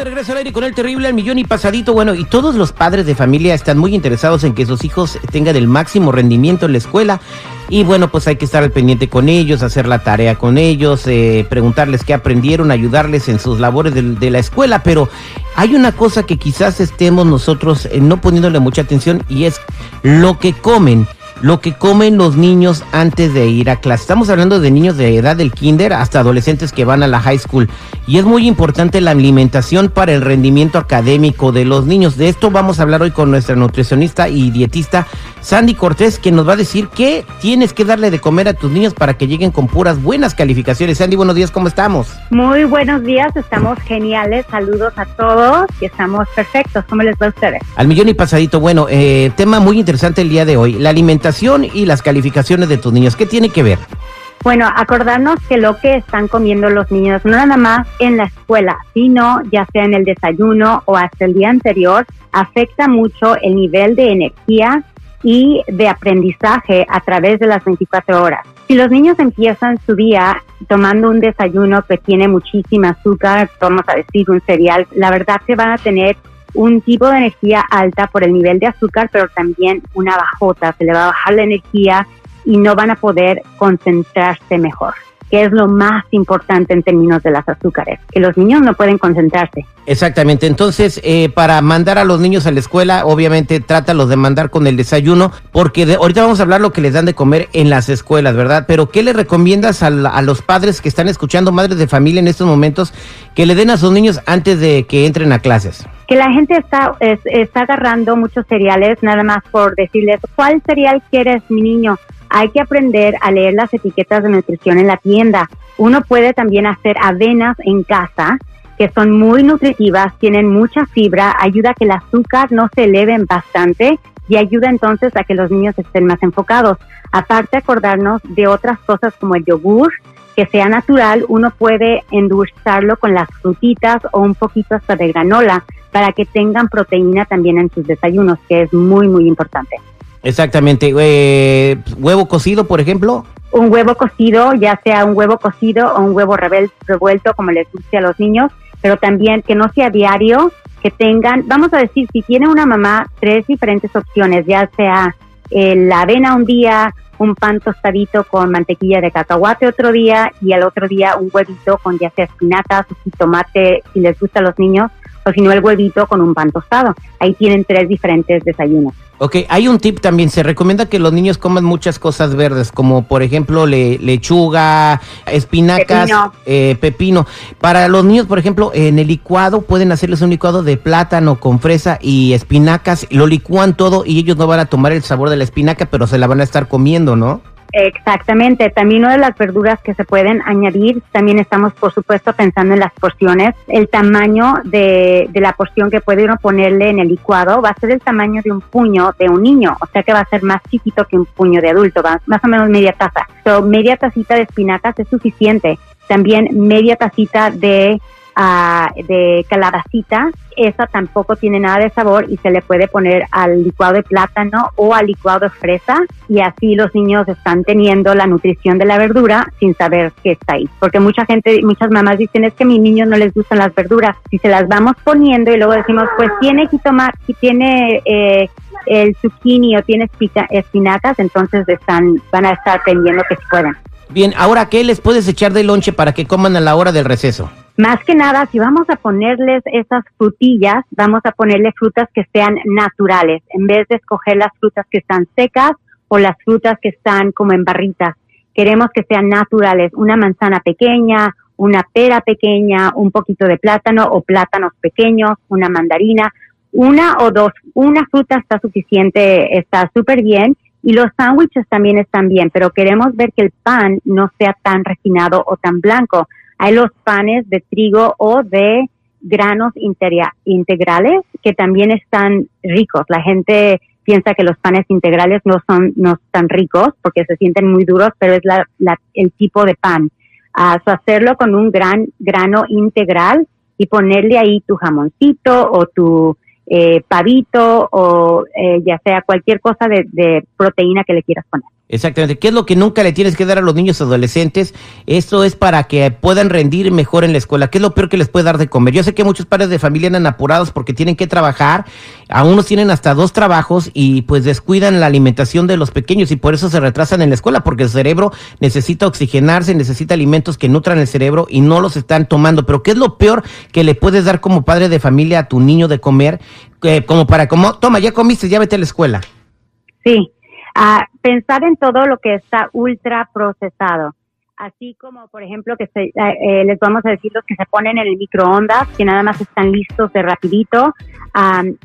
De regreso al aire con el terrible al millón y pasadito. Bueno, y todos los padres de familia están muy interesados en que sus hijos tengan el máximo rendimiento en la escuela. Y bueno, pues hay que estar al pendiente con ellos, hacer la tarea con ellos, eh, preguntarles qué aprendieron, ayudarles en sus labores de, de, la escuela. Pero hay una cosa que quizás estemos nosotros eh, no poniéndole mucha atención y es lo que comen lo que comen los niños antes de ir a clase. Estamos hablando de niños de edad del kinder hasta adolescentes que van a la high school. Y es muy importante la alimentación para el rendimiento académico de los niños. De esto vamos a hablar hoy con nuestra nutricionista y dietista Sandy Cortés, que nos va a decir qué tienes que darle de comer a tus niños para que lleguen con puras buenas calificaciones. Sandy, buenos días, ¿cómo estamos? Muy buenos días, estamos geniales. Saludos a todos y estamos perfectos. ¿Cómo les va a ustedes? Al millón y pasadito. Bueno, eh, tema muy interesante el día de hoy. La alimentación y las calificaciones de tus niños. ¿Qué tiene que ver? Bueno, acordarnos que lo que están comiendo los niños, no nada más en la escuela, sino ya sea en el desayuno o hasta el día anterior, afecta mucho el nivel de energía y de aprendizaje a través de las 24 horas. Si los niños empiezan su día tomando un desayuno que tiene muchísima azúcar, vamos a decir un cereal, la verdad que van a tener un tipo de energía alta por el nivel de azúcar, pero también una bajota, se le va a bajar la energía y no van a poder concentrarse mejor que es lo más importante en términos de las azúcares, que los niños no pueden concentrarse. Exactamente, entonces eh, para mandar a los niños a la escuela, obviamente trátalos de mandar con el desayuno, porque de, ahorita vamos a hablar lo que les dan de comer en las escuelas, ¿verdad? Pero ¿qué le recomiendas a, a los padres que están escuchando, madres de familia en estos momentos, que le den a sus niños antes de que entren a clases? Que la gente está, está agarrando muchos cereales nada más por decirles, ¿cuál cereal quieres, mi niño? Hay que aprender a leer las etiquetas de nutrición en la tienda. Uno puede también hacer avenas en casa, que son muy nutritivas, tienen mucha fibra, ayuda a que el azúcar no se eleve bastante y ayuda entonces a que los niños estén más enfocados. Aparte, acordarnos de otras cosas como el yogur, que sea natural, uno puede endulzarlo con las frutitas o un poquito hasta de granola para que tengan proteína también en sus desayunos, que es muy, muy importante. Exactamente. Eh, ¿Huevo cocido, por ejemplo? Un huevo cocido, ya sea un huevo cocido o un huevo revuelto, como les guste a los niños, pero también que no sea diario, que tengan, vamos a decir, si tiene una mamá, tres diferentes opciones, ya sea eh, la avena un día, un pan tostadito con mantequilla de cacahuate otro día y al otro día un huevito con ya sea espinacas o tomate si les gusta a los niños o si no el huevito con un pan tostado. Ahí tienen tres diferentes desayunos. Ok, hay un tip también, se recomienda que los niños coman muchas cosas verdes, como por ejemplo lechuga, espinacas, pepino. Eh, pepino. Para los niños, por ejemplo, en el licuado pueden hacerles un licuado de plátano con fresa y espinacas, lo licúan todo y ellos no van a tomar el sabor de la espinaca, pero se la van a estar comiendo, ¿no? Exactamente, también una de las verduras que se pueden añadir, también estamos por supuesto pensando en las porciones, el tamaño de, de, la porción que puede uno ponerle en el licuado va a ser el tamaño de un puño de un niño, o sea que va a ser más chiquito que un puño de adulto, va, más o menos media taza. So, media tacita de espinacas es suficiente, también media tacita de de calabacita, esa tampoco tiene nada de sabor y se le puede poner al licuado de plátano o al licuado de fresa y así los niños están teniendo la nutrición de la verdura sin saber que está ahí. Porque mucha gente, muchas mamás dicen es que a mis niños no les gustan las verduras. Si se las vamos poniendo y luego decimos pues tiene si tiene eh, el zucchini o tiene espinacas, entonces están, van a estar aprendiendo que pueden. Bien, ahora, ¿qué les puedes echar de lonche para que coman a la hora del receso? Más que nada, si vamos a ponerles esas frutillas, vamos a ponerle frutas que sean naturales, en vez de escoger las frutas que están secas o las frutas que están como en barritas. Queremos que sean naturales, una manzana pequeña, una pera pequeña, un poquito de plátano o plátanos pequeños, una mandarina, una o dos, una fruta está suficiente, está súper bien y los sándwiches también están bien, pero queremos ver que el pan no sea tan refinado o tan blanco. Hay los panes de trigo o de granos integrales que también están ricos. La gente piensa que los panes integrales no son no tan ricos porque se sienten muy duros, pero es la, el tipo de pan. Uh, hacerlo con un gran grano integral y ponerle ahí tu jamoncito o tu eh, pavito o eh, ya sea cualquier cosa de, proteína que le quieras poner. Exactamente. ¿Qué es lo que nunca le tienes que dar a los niños adolescentes? Esto es para que puedan rendir mejor en la escuela. ¿Qué es lo peor que les puede dar de comer? Yo sé que muchos padres de familia andan apurados porque tienen que trabajar. A unos tienen hasta dos trabajos y pues descuidan la alimentación de los pequeños y por eso se retrasan en la escuela porque el cerebro necesita oxigenarse, necesita alimentos que nutran el cerebro y no los están tomando. Pero ¿qué es lo peor que le puedes dar como padre de familia a tu niño de comer? Eh, como para, como, toma, ya comiste, ya vete a la escuela. Sí a pensar en todo lo que está ultra procesado. Así como, por ejemplo, que se, eh, eh, les vamos a decir los que se ponen en el microondas, que nada más están listos de rapidito,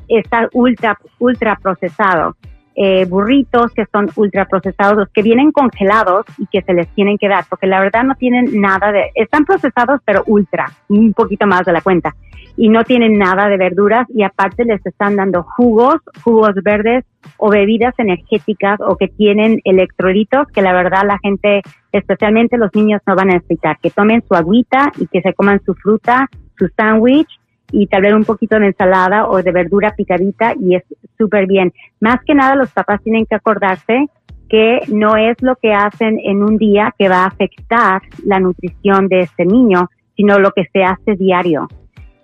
está ultra, ultra procesado. Eh, burritos que son ultra procesados, los que vienen congelados y que se les tienen que dar, porque la verdad no tienen nada de, están procesados pero ultra, un poquito más de la cuenta, y no tienen nada de verduras y aparte les están dando jugos, jugos verdes o bebidas energéticas o que tienen electrolitos que la verdad la gente, especialmente los niños, no van a necesitar, que tomen su agüita y que se coman su fruta, su sándwich y tal vez un poquito de ensalada o de verdura picadita y es súper bien. Más que nada los papás tienen que acordarse que no es lo que hacen en un día que va a afectar la nutrición de este niño, sino lo que se hace diario.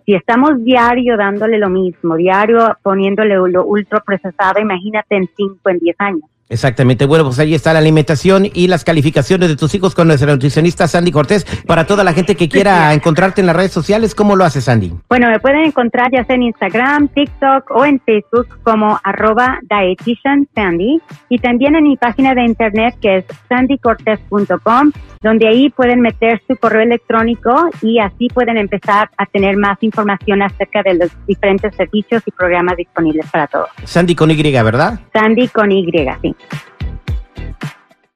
Si estamos diario dándole lo mismo, diario poniéndole lo ultra procesado, imagínate en 5, en 10 años. Exactamente. Bueno, pues ahí está la alimentación y las calificaciones de tus hijos con nuestra nutricionista Sandy Cortés. Para toda la gente que quiera encontrarte en las redes sociales, ¿cómo lo hace Sandy? Bueno, me pueden encontrar ya sea en Instagram, TikTok o en Facebook como arroba dietitian Sandy y también en mi página de internet que es sandycortés.com donde ahí pueden meter su correo electrónico y así pueden empezar a tener más información acerca de los diferentes servicios y programas disponibles para todos. Sandy con Y, ¿verdad? Sandy con Y, sí. Thank you.